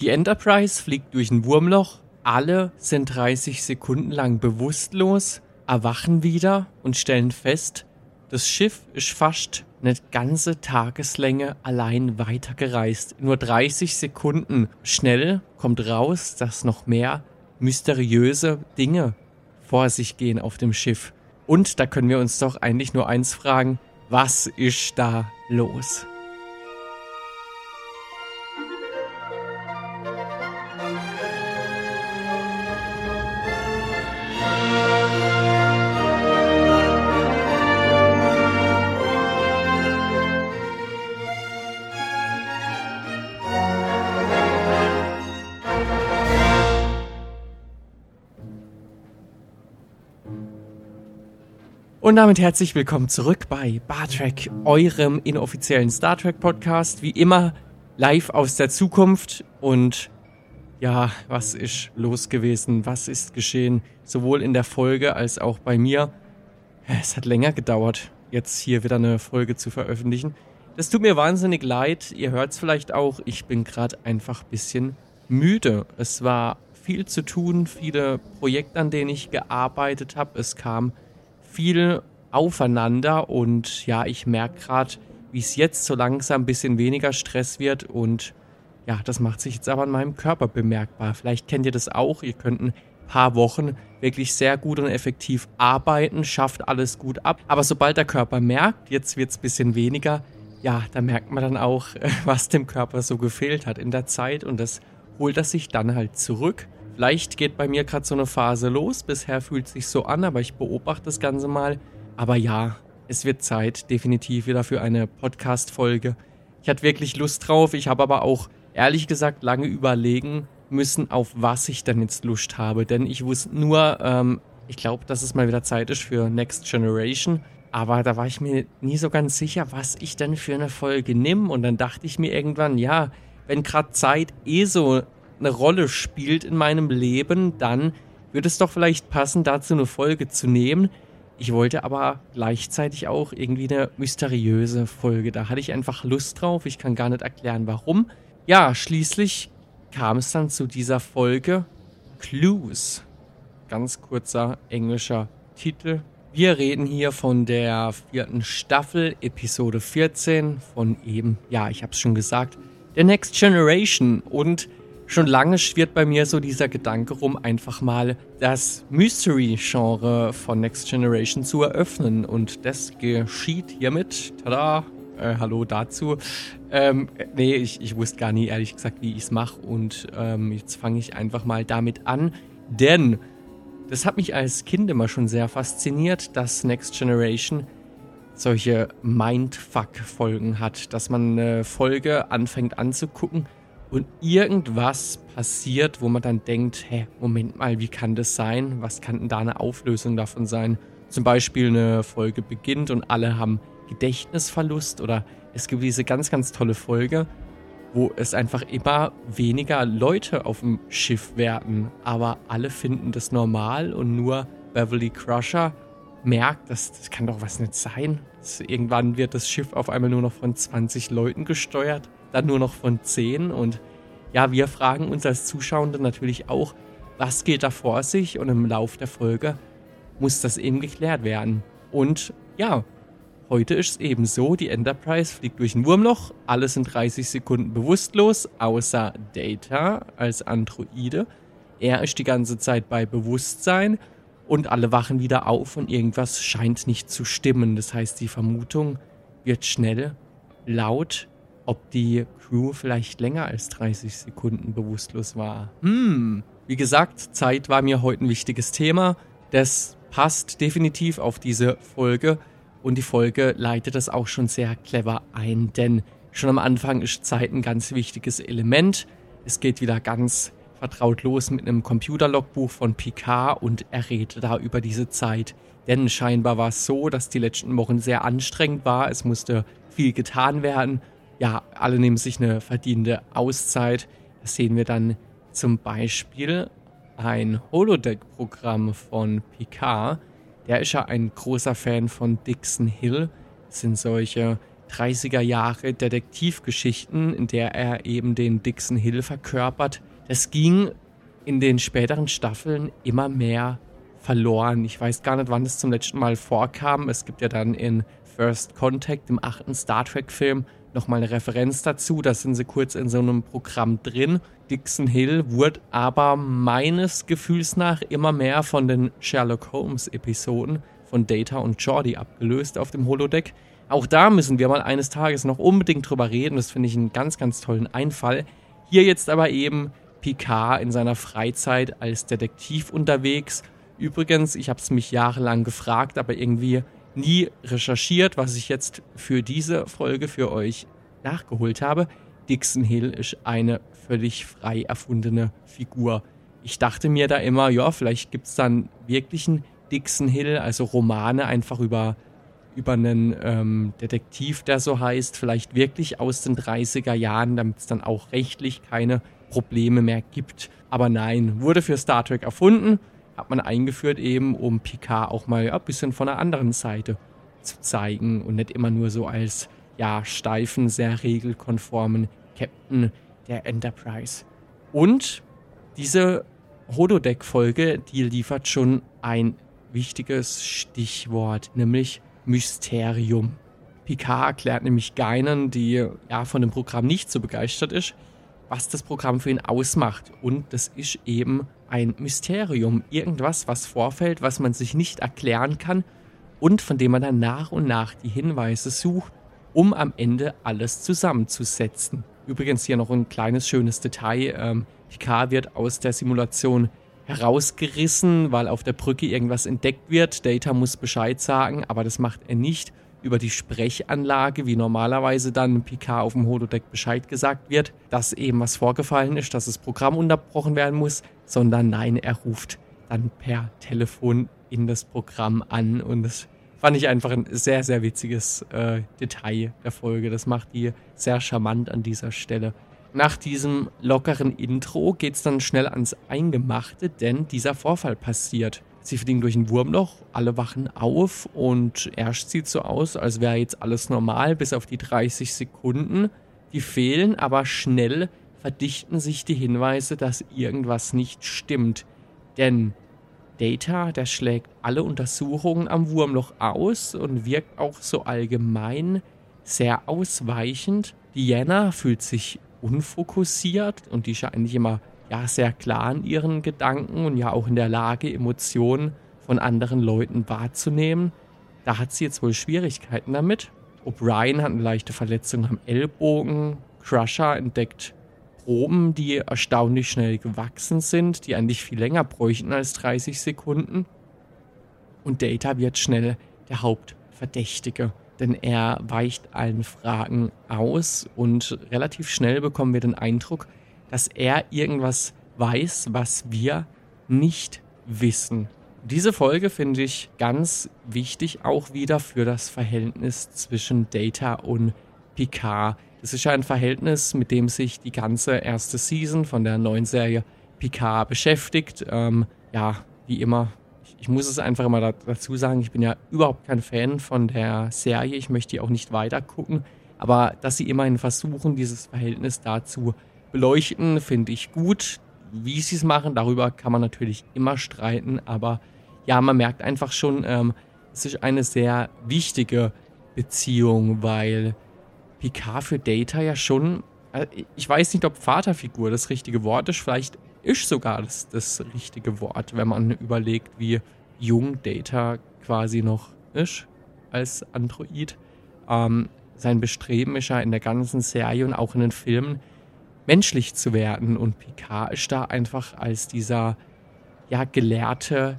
Die Enterprise fliegt durch ein Wurmloch, alle sind 30 Sekunden lang bewusstlos, erwachen wieder und stellen fest, das Schiff ist fast eine ganze Tageslänge allein weitergereist. Nur 30 Sekunden schnell kommt raus, dass noch mehr mysteriöse Dinge vor sich gehen auf dem Schiff. Und da können wir uns doch eigentlich nur eins fragen, was ist da los? Und damit herzlich willkommen zurück bei Bartrek, eurem inoffiziellen Star Trek Podcast. Wie immer live aus der Zukunft. Und ja, was ist los gewesen? Was ist geschehen? Sowohl in der Folge als auch bei mir. Es hat länger gedauert, jetzt hier wieder eine Folge zu veröffentlichen. Das tut mir wahnsinnig leid. Ihr hört es vielleicht auch. Ich bin gerade einfach ein bisschen müde. Es war viel zu tun, viele Projekte, an denen ich gearbeitet habe. Es kam viel aufeinander und ja, ich merke gerade, wie es jetzt so langsam ein bisschen weniger Stress wird und ja, das macht sich jetzt aber an meinem Körper bemerkbar. Vielleicht kennt ihr das auch. Ihr könnt ein paar Wochen wirklich sehr gut und effektiv arbeiten, schafft alles gut ab. Aber sobald der Körper merkt, jetzt wird es ein bisschen weniger, ja, da merkt man dann auch, was dem Körper so gefehlt hat in der Zeit und das holt er sich dann halt zurück. Vielleicht geht bei mir gerade so eine Phase los. Bisher fühlt es sich so an, aber ich beobachte das Ganze mal. Aber ja, es wird Zeit, definitiv wieder für eine Podcast-Folge. Ich hatte wirklich Lust drauf. Ich habe aber auch ehrlich gesagt lange überlegen müssen, auf was ich dann jetzt Lust habe. Denn ich wusste nur, ähm, ich glaube, dass es mal wieder Zeit ist für Next Generation. Aber da war ich mir nie so ganz sicher, was ich denn für eine Folge nehme. Und dann dachte ich mir irgendwann, ja, wenn gerade Zeit eh so eine Rolle spielt in meinem Leben, dann würde es doch vielleicht passen, dazu eine Folge zu nehmen. Ich wollte aber gleichzeitig auch irgendwie eine mysteriöse Folge. Da hatte ich einfach Lust drauf. Ich kann gar nicht erklären, warum. Ja, schließlich kam es dann zu dieser Folge Clues. Ganz kurzer englischer Titel. Wir reden hier von der vierten Staffel, Episode 14 von eben, ja, ich habe es schon gesagt, der Next Generation. Und Schon lange schwirrt bei mir so dieser Gedanke rum, einfach mal das Mystery-Genre von Next Generation zu eröffnen. Und das geschieht hiermit. Tada! Äh, hallo dazu. Ähm, nee, ich, ich wusste gar nie, ehrlich gesagt, wie ich es mache. Und ähm, jetzt fange ich einfach mal damit an. Denn das hat mich als Kind immer schon sehr fasziniert, dass Next Generation solche Mindfuck-Folgen hat. Dass man eine Folge anfängt anzugucken und irgendwas passiert, wo man dann denkt, hä, Moment mal, wie kann das sein? Was kann denn da eine Auflösung davon sein? Zum Beispiel eine Folge beginnt und alle haben Gedächtnisverlust oder es gibt diese ganz, ganz tolle Folge, wo es einfach immer weniger Leute auf dem Schiff werden, aber alle finden das normal und nur Beverly Crusher merkt, dass das kann doch was nicht sein. Irgendwann wird das Schiff auf einmal nur noch von 20 Leuten gesteuert dann nur noch von 10. Und ja, wir fragen uns als Zuschauende natürlich auch, was geht da vor sich? Und im Lauf der Folge muss das eben geklärt werden. Und ja, heute ist es eben so, die Enterprise fliegt durch ein Wurmloch, alle sind 30 Sekunden bewusstlos, außer Data als Androide. Er ist die ganze Zeit bei Bewusstsein und alle wachen wieder auf und irgendwas scheint nicht zu stimmen. Das heißt, die Vermutung wird schnell laut ob die Crew vielleicht länger als 30 Sekunden bewusstlos war. Hm, wie gesagt, Zeit war mir heute ein wichtiges Thema. Das passt definitiv auf diese Folge und die Folge leitet das auch schon sehr clever ein, denn schon am Anfang ist Zeit ein ganz wichtiges Element. Es geht wieder ganz vertraut los mit einem Computerlogbuch von Picard und er redet da über diese Zeit. Denn scheinbar war es so, dass die letzten Wochen sehr anstrengend war. Es musste viel getan werden ja, alle nehmen sich eine verdiente Auszeit. Das sehen wir dann zum Beispiel ein Holodeck-Programm von Picard. Der ist ja ein großer Fan von Dixon Hill. Das sind solche 30er Jahre Detektivgeschichten, in der er eben den Dixon Hill verkörpert. Das ging in den späteren Staffeln immer mehr verloren. Ich weiß gar nicht, wann es zum letzten Mal vorkam. Es gibt ja dann in First Contact, dem achten Star Trek-Film, nochmal eine Referenz dazu. Da sind sie kurz in so einem Programm drin. Dixon Hill wurde aber meines Gefühls nach immer mehr von den Sherlock Holmes-Episoden von Data und Jordi abgelöst auf dem Holodeck. Auch da müssen wir mal eines Tages noch unbedingt drüber reden. Das finde ich einen ganz, ganz tollen Einfall. Hier jetzt aber eben Picard in seiner Freizeit als Detektiv unterwegs. Übrigens, ich habe es mich jahrelang gefragt, aber irgendwie nie recherchiert, was ich jetzt für diese Folge für euch nachgeholt habe. Dixon Hill ist eine völlig frei erfundene Figur. Ich dachte mir da immer, ja, vielleicht gibt es dann wirklich einen Dixon Hill, also Romane einfach über, über einen ähm, Detektiv, der so heißt, vielleicht wirklich aus den 30er Jahren, damit es dann auch rechtlich keine Probleme mehr gibt. Aber nein, wurde für Star Trek erfunden, hat man eingeführt eben, um Picard auch mal ein bisschen von der anderen Seite zu zeigen und nicht immer nur so als ja steifen, sehr regelkonformen Captain der Enterprise. Und diese Holodeck-Folge, die liefert schon ein wichtiges Stichwort, nämlich Mysterium. Picard erklärt nämlich Geinen, die ja von dem Programm nicht so begeistert ist, was das Programm für ihn ausmacht. Und das ist eben ein Mysterium. Irgendwas, was vorfällt, was man sich nicht erklären kann und von dem man dann nach und nach die Hinweise sucht, um am Ende alles zusammenzusetzen. Übrigens hier noch ein kleines schönes Detail. Ähm, Picard wird aus der Simulation herausgerissen, weil auf der Brücke irgendwas entdeckt wird. Data muss Bescheid sagen, aber das macht er nicht über die Sprechanlage, wie normalerweise dann Picard auf dem Holodeck Bescheid gesagt wird, dass eben was vorgefallen ist, dass das Programm unterbrochen werden muss, sondern nein, er ruft dann per Telefon in das Programm an und das fand ich einfach ein sehr, sehr witziges äh, Detail der Folge. Das macht die sehr charmant an dieser Stelle. Nach diesem lockeren Intro geht es dann schnell ans Eingemachte, denn dieser Vorfall passiert. Sie fliegen durch ein Wurmloch, alle wachen auf und erst sieht so aus, als wäre jetzt alles normal, bis auf die 30 Sekunden. Die fehlen, aber schnell verdichten sich die Hinweise, dass irgendwas nicht stimmt. Denn Data, der schlägt alle Untersuchungen am Wurmloch aus und wirkt auch so allgemein sehr ausweichend. Diana fühlt sich unfokussiert und die ja eigentlich immer ja sehr klar in ihren Gedanken und ja auch in der Lage, Emotionen von anderen Leuten wahrzunehmen. Da hat sie jetzt wohl Schwierigkeiten damit. O'Brien hat eine leichte Verletzung am Ellbogen. Crusher entdeckt Proben, die erstaunlich schnell gewachsen sind, die eigentlich viel länger bräuchten als 30 Sekunden. Und Data wird schnell der Hauptverdächtige denn er weicht allen Fragen aus und relativ schnell bekommen wir den Eindruck, dass er irgendwas weiß, was wir nicht wissen. Diese Folge finde ich ganz wichtig auch wieder für das Verhältnis zwischen Data und Picard. Das ist ja ein Verhältnis, mit dem sich die ganze erste Season von der neuen Serie Picard beschäftigt. Ähm, ja, wie immer ich muss es einfach immer dazu sagen, ich bin ja überhaupt kein Fan von der Serie. Ich möchte die auch nicht weiter gucken. Aber dass sie immerhin versuchen, dieses Verhältnis dazu beleuchten, finde ich gut. Wie sie es machen, darüber kann man natürlich immer streiten. Aber ja, man merkt einfach schon, ähm, es ist eine sehr wichtige Beziehung, weil Picard für Data ja schon, äh, ich weiß nicht, ob Vaterfigur das richtige Wort ist. Vielleicht ist sogar das, das richtige Wort, wenn man überlegt, wie jung Data quasi noch ist als Android. Ähm, sein Bestreben ist ja in der ganzen Serie und auch in den Filmen menschlich zu werden. Und Picard ist da einfach als dieser ja gelehrte,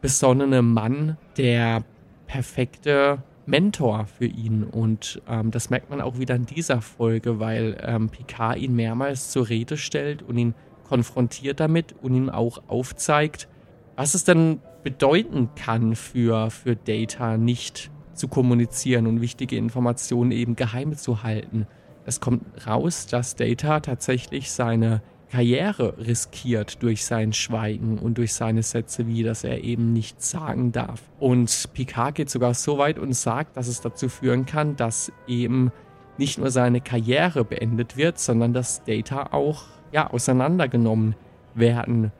besonnene Mann der perfekte Mentor für ihn. Und ähm, das merkt man auch wieder in dieser Folge, weil ähm, Picard ihn mehrmals zur Rede stellt und ihn konfrontiert damit und ihm auch aufzeigt, was es denn bedeuten kann für, für Data nicht zu kommunizieren und wichtige Informationen eben geheim zu halten. Es kommt raus, dass Data tatsächlich seine Karriere riskiert durch sein Schweigen und durch seine Sätze wie, dass er eben nichts sagen darf. Und Picard geht sogar so weit und sagt, dass es dazu führen kann, dass eben nicht nur seine Karriere beendet wird, sondern dass Data auch ja, auseinandergenommen werden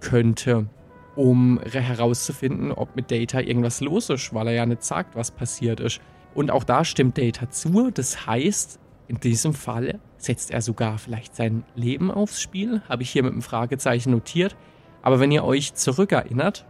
könnte, um herauszufinden, ob mit Data irgendwas los ist, weil er ja nicht sagt, was passiert ist. Und auch da stimmt Data zu. Das heißt, in diesem Fall setzt er sogar vielleicht sein Leben aufs Spiel, habe ich hier mit einem Fragezeichen notiert. Aber wenn ihr euch zurückerinnert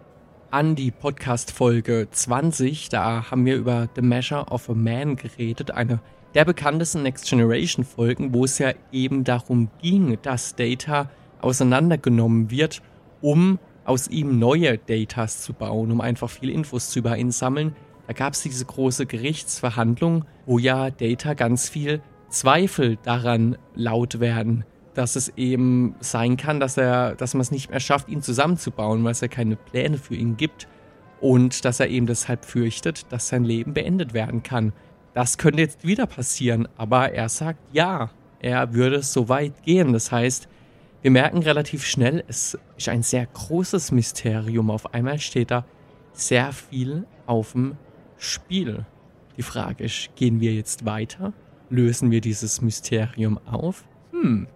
an die Podcast-Folge 20, da haben wir über The Measure of a Man geredet, eine der bekanntesten Next Generation Folgen, wo es ja eben darum ging, dass Data auseinandergenommen wird, um aus ihm neue Datas zu bauen, um einfach viele Infos zu über ihn sammeln. Da gab es diese große Gerichtsverhandlung, wo ja Data ganz viel Zweifel daran laut werden, dass es eben sein kann, dass er, dass man es nicht mehr schafft, ihn zusammenzubauen, weil es ja keine Pläne für ihn gibt und dass er eben deshalb fürchtet, dass sein Leben beendet werden kann. Das könnte jetzt wieder passieren, aber er sagt ja, er würde so weit gehen. Das heißt, wir merken relativ schnell, es ist ein sehr großes Mysterium. Auf einmal steht da sehr viel auf dem Spiel. Die Frage ist, gehen wir jetzt weiter? Lösen wir dieses Mysterium auf? Hm.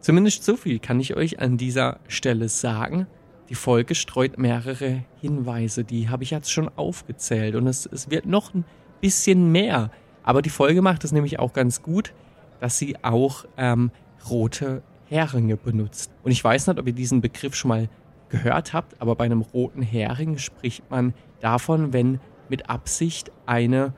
Zumindest so viel kann ich euch an dieser Stelle sagen. Die Folge streut mehrere Hinweise, die habe ich jetzt schon aufgezählt und es, es wird noch ein bisschen mehr. Aber die Folge macht es nämlich auch ganz gut, dass sie auch ähm, rote Heringe benutzt. Und ich weiß nicht, ob ihr diesen Begriff schon mal gehört habt, aber bei einem roten Hering spricht man davon, wenn mit Absicht eine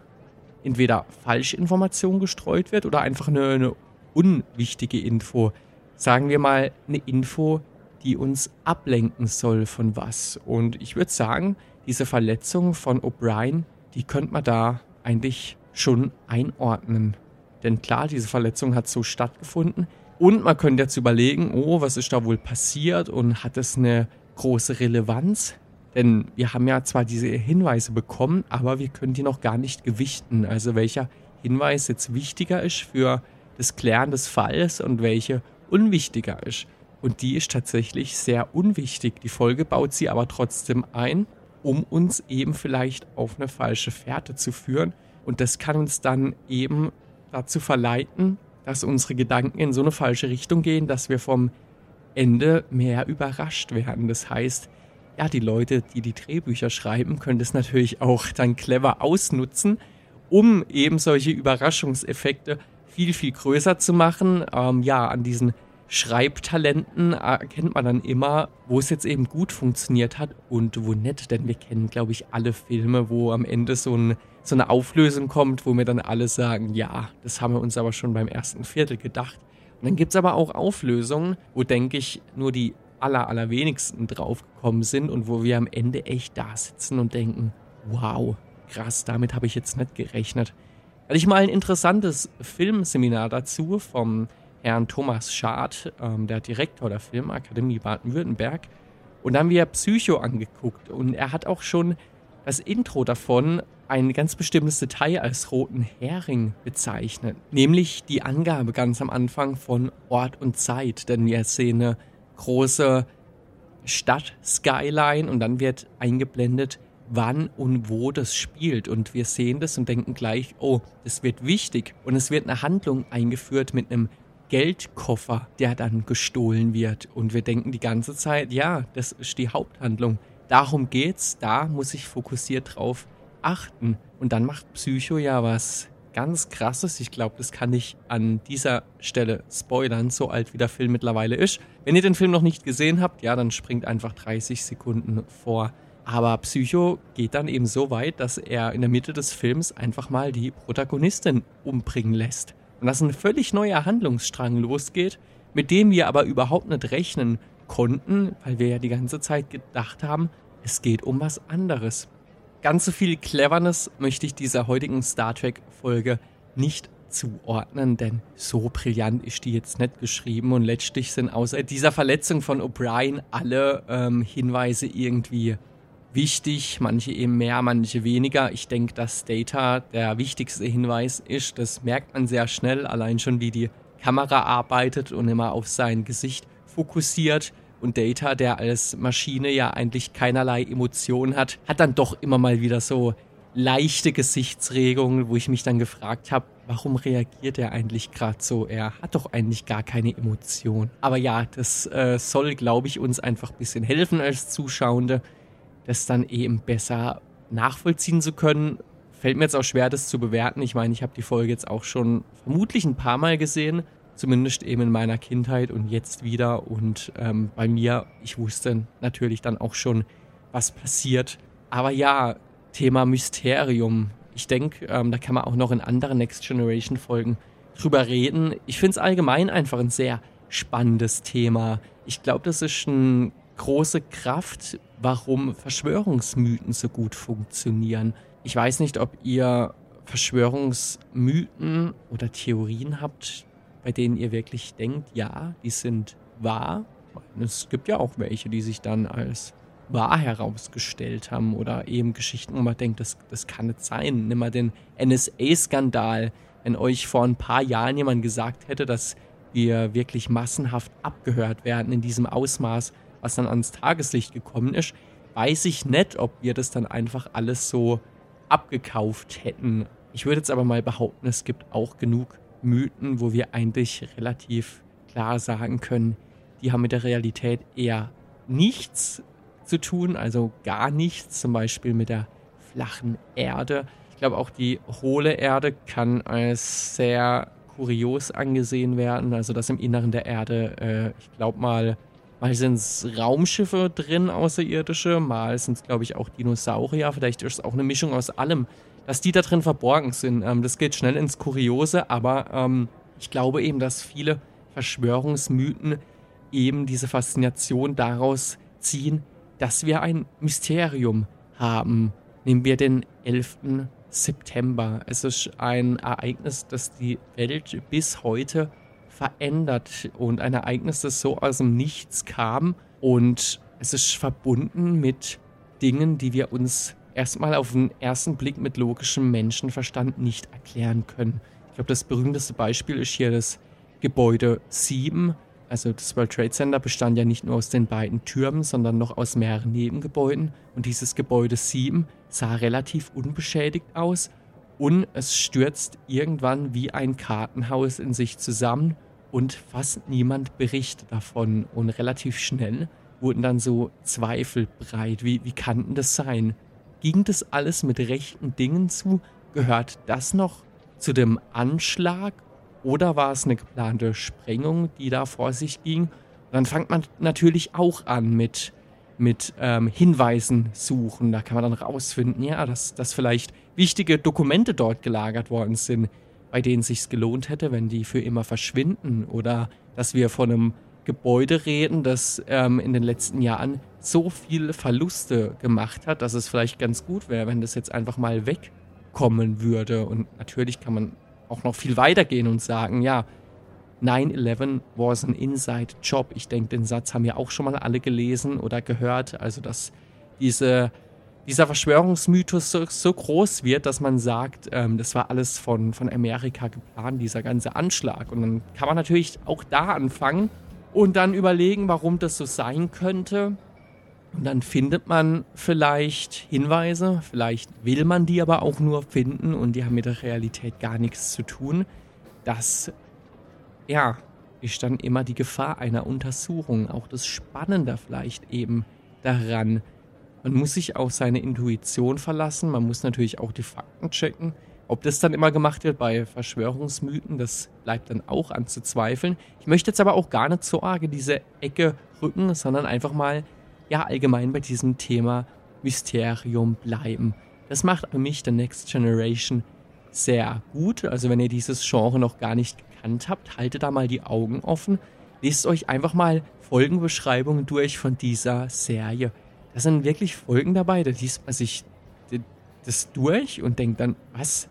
entweder Falschinformation gestreut wird oder einfach eine, eine unwichtige Info. Sagen wir mal eine Info, die uns ablenken soll von was. Und ich würde sagen, diese Verletzung von O'Brien, die könnte man da eigentlich schon einordnen. Denn klar, diese Verletzung hat so stattgefunden. Und man könnte jetzt überlegen, oh, was ist da wohl passiert und hat es eine große Relevanz? Denn wir haben ja zwar diese Hinweise bekommen, aber wir können die noch gar nicht gewichten. Also welcher Hinweis jetzt wichtiger ist für das Klären des Falls und welche unwichtiger ist. Und die ist tatsächlich sehr unwichtig. Die Folge baut sie aber trotzdem ein, um uns eben vielleicht auf eine falsche Fährte zu führen. Und das kann uns dann eben dazu verleiten, dass unsere Gedanken in so eine falsche Richtung gehen, dass wir vom Ende mehr überrascht werden. Das heißt, ja, die Leute, die die Drehbücher schreiben, können das natürlich auch dann clever ausnutzen, um eben solche Überraschungseffekte viel, viel größer zu machen. Ähm, ja, an diesen Schreibtalenten erkennt man dann immer, wo es jetzt eben gut funktioniert hat und wo nicht. Denn wir kennen, glaube ich, alle Filme, wo am Ende so, ein, so eine Auflösung kommt, wo wir dann alle sagen, ja, das haben wir uns aber schon beim ersten Viertel gedacht. Und dann gibt es aber auch Auflösungen, wo, denke ich, nur die aller, allerwenigsten draufgekommen sind und wo wir am Ende echt da sitzen und denken, wow, krass, damit habe ich jetzt nicht gerechnet. Hatte ich mal ein interessantes Filmseminar dazu vom Herrn Thomas Schad, ähm, der Direktor der Filmakademie Baden-Württemberg. Und da haben wir Psycho angeguckt und er hat auch schon das Intro davon ein ganz bestimmtes Detail als roten Hering bezeichnet, nämlich die Angabe ganz am Anfang von Ort und Zeit, denn wir sehen eine große Stadt-Skyline und dann wird eingeblendet, wann und wo das spielt. Und wir sehen das und denken gleich, oh, das wird wichtig. Und es wird eine Handlung eingeführt mit einem Geldkoffer, der dann gestohlen wird. Und wir denken die ganze Zeit, ja, das ist die Haupthandlung. Darum geht's, da muss ich fokussiert drauf achten. Und dann macht Psycho ja was ganz krasses. Ich glaube, das kann ich an dieser Stelle spoilern, so alt wie der Film mittlerweile ist. Wenn ihr den Film noch nicht gesehen habt, ja, dann springt einfach 30 Sekunden vor. Aber Psycho geht dann eben so weit, dass er in der Mitte des Films einfach mal die Protagonistin umbringen lässt. Und dass ein völlig neuer Handlungsstrang losgeht, mit dem wir aber überhaupt nicht rechnen konnten, weil wir ja die ganze Zeit gedacht haben, es geht um was anderes. Ganz so viel Cleverness möchte ich dieser heutigen Star Trek-Folge nicht zuordnen, denn so brillant ist die jetzt nicht geschrieben und letztlich sind außer dieser Verletzung von O'Brien alle ähm, Hinweise irgendwie wichtig, manche eben mehr, manche weniger. Ich denke, dass Data der wichtigste Hinweis ist. Das merkt man sehr schnell, allein schon wie die Kamera arbeitet und immer auf sein Gesicht fokussiert und Data, der als Maschine ja eigentlich keinerlei Emotionen hat, hat dann doch immer mal wieder so leichte Gesichtsregungen, wo ich mich dann gefragt habe, warum reagiert er eigentlich gerade so? Er hat doch eigentlich gar keine Emotion. Aber ja, das äh, soll, glaube ich, uns einfach ein bisschen helfen als Zuschauende, das dann eben besser nachvollziehen zu können. Fällt mir jetzt auch schwer, das zu bewerten. Ich meine, ich habe die Folge jetzt auch schon vermutlich ein paar Mal gesehen, zumindest eben in meiner Kindheit und jetzt wieder. Und ähm, bei mir, ich wusste natürlich dann auch schon, was passiert. Aber ja, Thema Mysterium. Ich denke, ähm, da kann man auch noch in anderen Next Generation Folgen drüber reden. Ich finde es allgemein einfach ein sehr spannendes Thema. Ich glaube, das ist eine große Kraft, warum Verschwörungsmythen so gut funktionieren. Ich weiß nicht, ob ihr Verschwörungsmythen oder Theorien habt, bei denen ihr wirklich denkt, ja, die sind wahr. Es gibt ja auch welche, die sich dann als wahr herausgestellt haben oder eben Geschichten, wo man denkt, das, das kann nicht sein. Nimm mal den NSA-Skandal. Wenn euch vor ein paar Jahren jemand gesagt hätte, dass wir wirklich massenhaft abgehört werden in diesem Ausmaß, was dann ans Tageslicht gekommen ist, weiß ich nicht, ob wir das dann einfach alles so abgekauft hätten. Ich würde jetzt aber mal behaupten, es gibt auch genug Mythen, wo wir eigentlich relativ klar sagen können, die haben mit der Realität eher nichts zu tun, also gar nichts, zum Beispiel mit der flachen Erde. Ich glaube, auch die hohle Erde kann als sehr kurios angesehen werden, also dass im Inneren der Erde, äh, ich glaube mal, mal sind es Raumschiffe drin, außerirdische, mal sind es, glaube ich, auch Dinosaurier, vielleicht ist es auch eine Mischung aus allem, dass die da drin verborgen sind. Ähm, das geht schnell ins Kuriose, aber ähm, ich glaube eben, dass viele Verschwörungsmythen eben diese Faszination daraus ziehen, dass wir ein Mysterium haben. Nehmen wir den 11. September. Es ist ein Ereignis, das die Welt bis heute verändert und ein Ereignis, das so aus dem Nichts kam und es ist verbunden mit Dingen, die wir uns erstmal auf den ersten Blick mit logischem Menschenverstand nicht erklären können. Ich glaube, das berühmteste Beispiel ist hier das Gebäude 7, also das World Trade Center bestand ja nicht nur aus den beiden Türmen, sondern noch aus mehreren Nebengebäuden. Und dieses Gebäude 7 sah relativ unbeschädigt aus und es stürzt irgendwann wie ein Kartenhaus in sich zusammen und fast niemand berichtet davon. Und relativ schnell wurden dann so Zweifel breit. Wie, wie kann denn das sein? Ging das alles mit rechten Dingen zu? Gehört das noch zu dem Anschlag oder war es eine geplante Sprengung, die da vor sich ging? Und dann fängt man natürlich auch an mit, mit ähm, Hinweisen suchen. Da kann man dann rausfinden, ja, dass, dass vielleicht wichtige Dokumente dort gelagert worden sind, bei denen es sich gelohnt hätte, wenn die für immer verschwinden. Oder dass wir von einem Gebäude reden, das ähm, in den letzten Jahren so viel Verluste gemacht hat, dass es vielleicht ganz gut wäre, wenn das jetzt einfach mal wegkommen würde. Und natürlich kann man auch noch viel weiter gehen und sagen, ja, 9-11 was an inside job. Ich denke, den Satz haben ja auch schon mal alle gelesen oder gehört. Also, dass diese, dieser Verschwörungsmythos so, so, groß wird, dass man sagt, ähm, das war alles von, von Amerika geplant, dieser ganze Anschlag. Und dann kann man natürlich auch da anfangen und dann überlegen, warum das so sein könnte. Und dann findet man vielleicht Hinweise, vielleicht will man die aber auch nur finden und die haben mit der Realität gar nichts zu tun. Das, ja, ist dann immer die Gefahr einer Untersuchung. Auch das Spannende vielleicht eben daran. Man muss sich auf seine Intuition verlassen, man muss natürlich auch die Fakten checken. Ob das dann immer gemacht wird bei Verschwörungsmythen, das bleibt dann auch anzuzweifeln. Ich möchte jetzt aber auch gar nicht so arg in diese Ecke rücken, sondern einfach mal ja allgemein bei diesem Thema Mysterium bleiben. Das macht für mich The Next Generation sehr gut. Also wenn ihr dieses Genre noch gar nicht gekannt habt, haltet da mal die Augen offen. Lest euch einfach mal Folgenbeschreibungen durch von dieser Serie. Da sind wirklich Folgen dabei, da liest man sich das durch und denkt dann, was,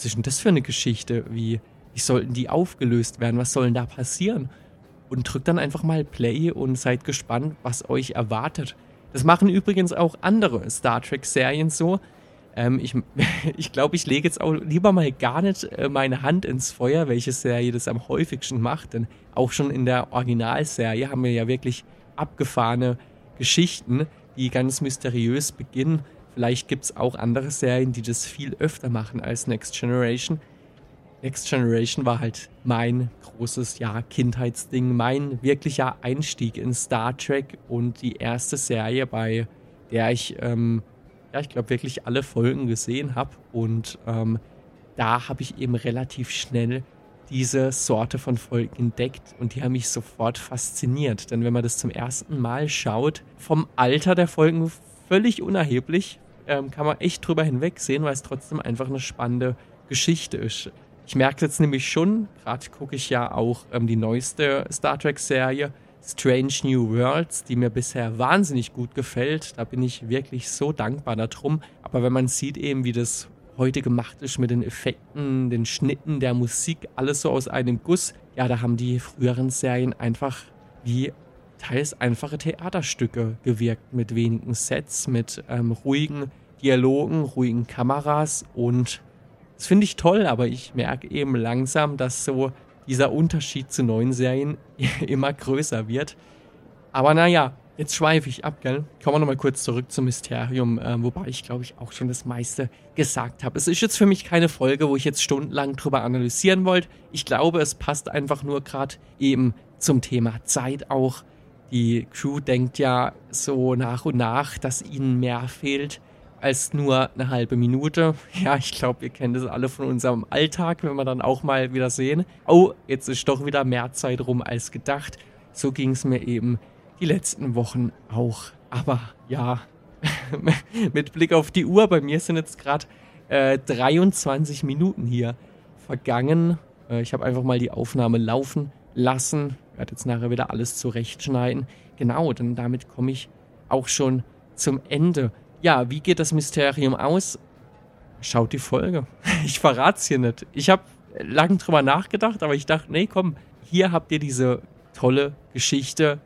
was ist denn das für eine Geschichte? Wie, wie sollten die aufgelöst werden? Was soll denn da passieren? und drückt dann einfach mal Play und seid gespannt, was euch erwartet. Das machen übrigens auch andere Star Trek-Serien so. Ähm, ich ich glaube, ich lege jetzt auch lieber mal gar nicht äh, meine Hand ins Feuer, welche Serie das am häufigsten macht. Denn auch schon in der Originalserie haben wir ja wirklich abgefahrene Geschichten, die ganz mysteriös beginnen. Vielleicht gibt es auch andere Serien, die das viel öfter machen als Next Generation. Next Generation war halt mein großes ja, Kindheitsding, mein wirklicher Einstieg in Star Trek und die erste Serie, bei der ich, ähm, ja, ich glaube, wirklich alle Folgen gesehen habe. Und ähm, da habe ich eben relativ schnell diese Sorte von Folgen entdeckt und die haben mich sofort fasziniert. Denn wenn man das zum ersten Mal schaut, vom Alter der Folgen völlig unerheblich, ähm, kann man echt drüber hinwegsehen, weil es trotzdem einfach eine spannende Geschichte ist. Ich merke jetzt nämlich schon, gerade gucke ich ja auch ähm, die neueste Star Trek-Serie, Strange New Worlds, die mir bisher wahnsinnig gut gefällt. Da bin ich wirklich so dankbar darum. Aber wenn man sieht eben, wie das heute gemacht ist mit den Effekten, den Schnitten, der Musik, alles so aus einem Guss, ja, da haben die früheren Serien einfach wie teils einfache Theaterstücke gewirkt mit wenigen Sets, mit ähm, ruhigen Dialogen, ruhigen Kameras und das finde ich toll, aber ich merke eben langsam, dass so dieser Unterschied zu neuen Serien immer größer wird. Aber naja, jetzt schweife ich ab, gell? Kommen wir nochmal kurz zurück zum Mysterium, äh, wobei ich glaube ich auch schon das meiste gesagt habe. Es ist jetzt für mich keine Folge, wo ich jetzt stundenlang drüber analysieren wollte. Ich glaube, es passt einfach nur gerade eben zum Thema Zeit auch. Die Crew denkt ja so nach und nach, dass ihnen mehr fehlt als nur eine halbe Minute. Ja, ich glaube, wir kennen das alle von unserem Alltag, wenn wir dann auch mal wieder sehen, oh, jetzt ist doch wieder mehr Zeit rum als gedacht. So ging es mir eben die letzten Wochen auch. Aber ja, mit Blick auf die Uhr, bei mir sind jetzt gerade äh, 23 Minuten hier vergangen. Äh, ich habe einfach mal die Aufnahme laufen lassen. Werde jetzt nachher wieder alles zurechtschneiden. Genau, denn damit komme ich auch schon zum Ende ja, wie geht das Mysterium aus? Schaut die Folge. Ich verrat's hier nicht. Ich habe lange drüber nachgedacht, aber ich dachte, nee, komm, hier habt ihr diese tolle Geschichte.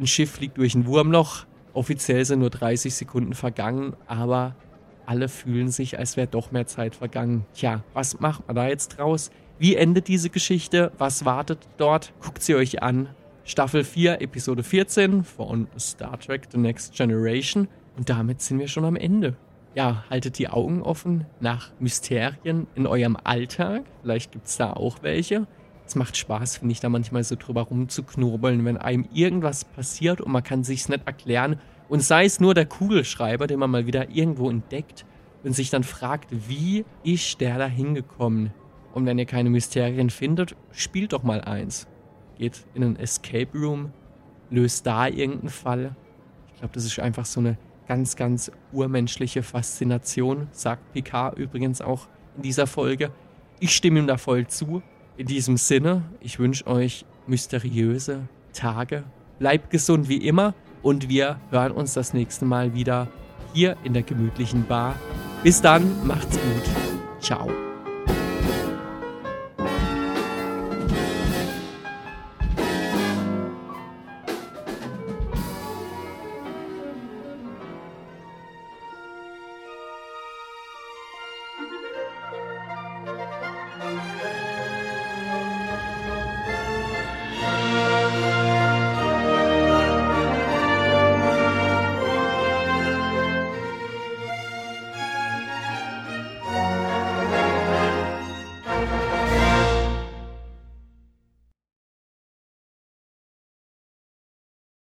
Ein Schiff fliegt durch ein Wurmloch. Offiziell sind nur 30 Sekunden vergangen, aber alle fühlen sich, als wäre doch mehr Zeit vergangen. Tja, was macht man da jetzt draus? Wie endet diese Geschichte? Was wartet dort? Guckt sie euch an. Staffel 4, Episode 14 von Star Trek The Next Generation. Und damit sind wir schon am Ende. Ja, haltet die Augen offen nach Mysterien in eurem Alltag. Vielleicht gibt es da auch welche. Es macht Spaß, finde ich, da manchmal so drüber rumzuknobeln, wenn einem irgendwas passiert und man kann sich's nicht erklären. Und sei es nur der Kugelschreiber, den man mal wieder irgendwo entdeckt und sich dann fragt, wie ist der da hingekommen? Und wenn ihr keine Mysterien findet, spielt doch mal eins. Geht in einen Escape Room, löst da irgendeinen Fall. Ich glaube, das ist einfach so eine ganz, ganz urmenschliche Faszination, sagt Picard übrigens auch in dieser Folge. Ich stimme ihm da voll zu. In diesem Sinne, ich wünsche euch mysteriöse Tage. Bleibt gesund wie immer und wir hören uns das nächste Mal wieder hier in der gemütlichen Bar. Bis dann, macht's gut. Ciao.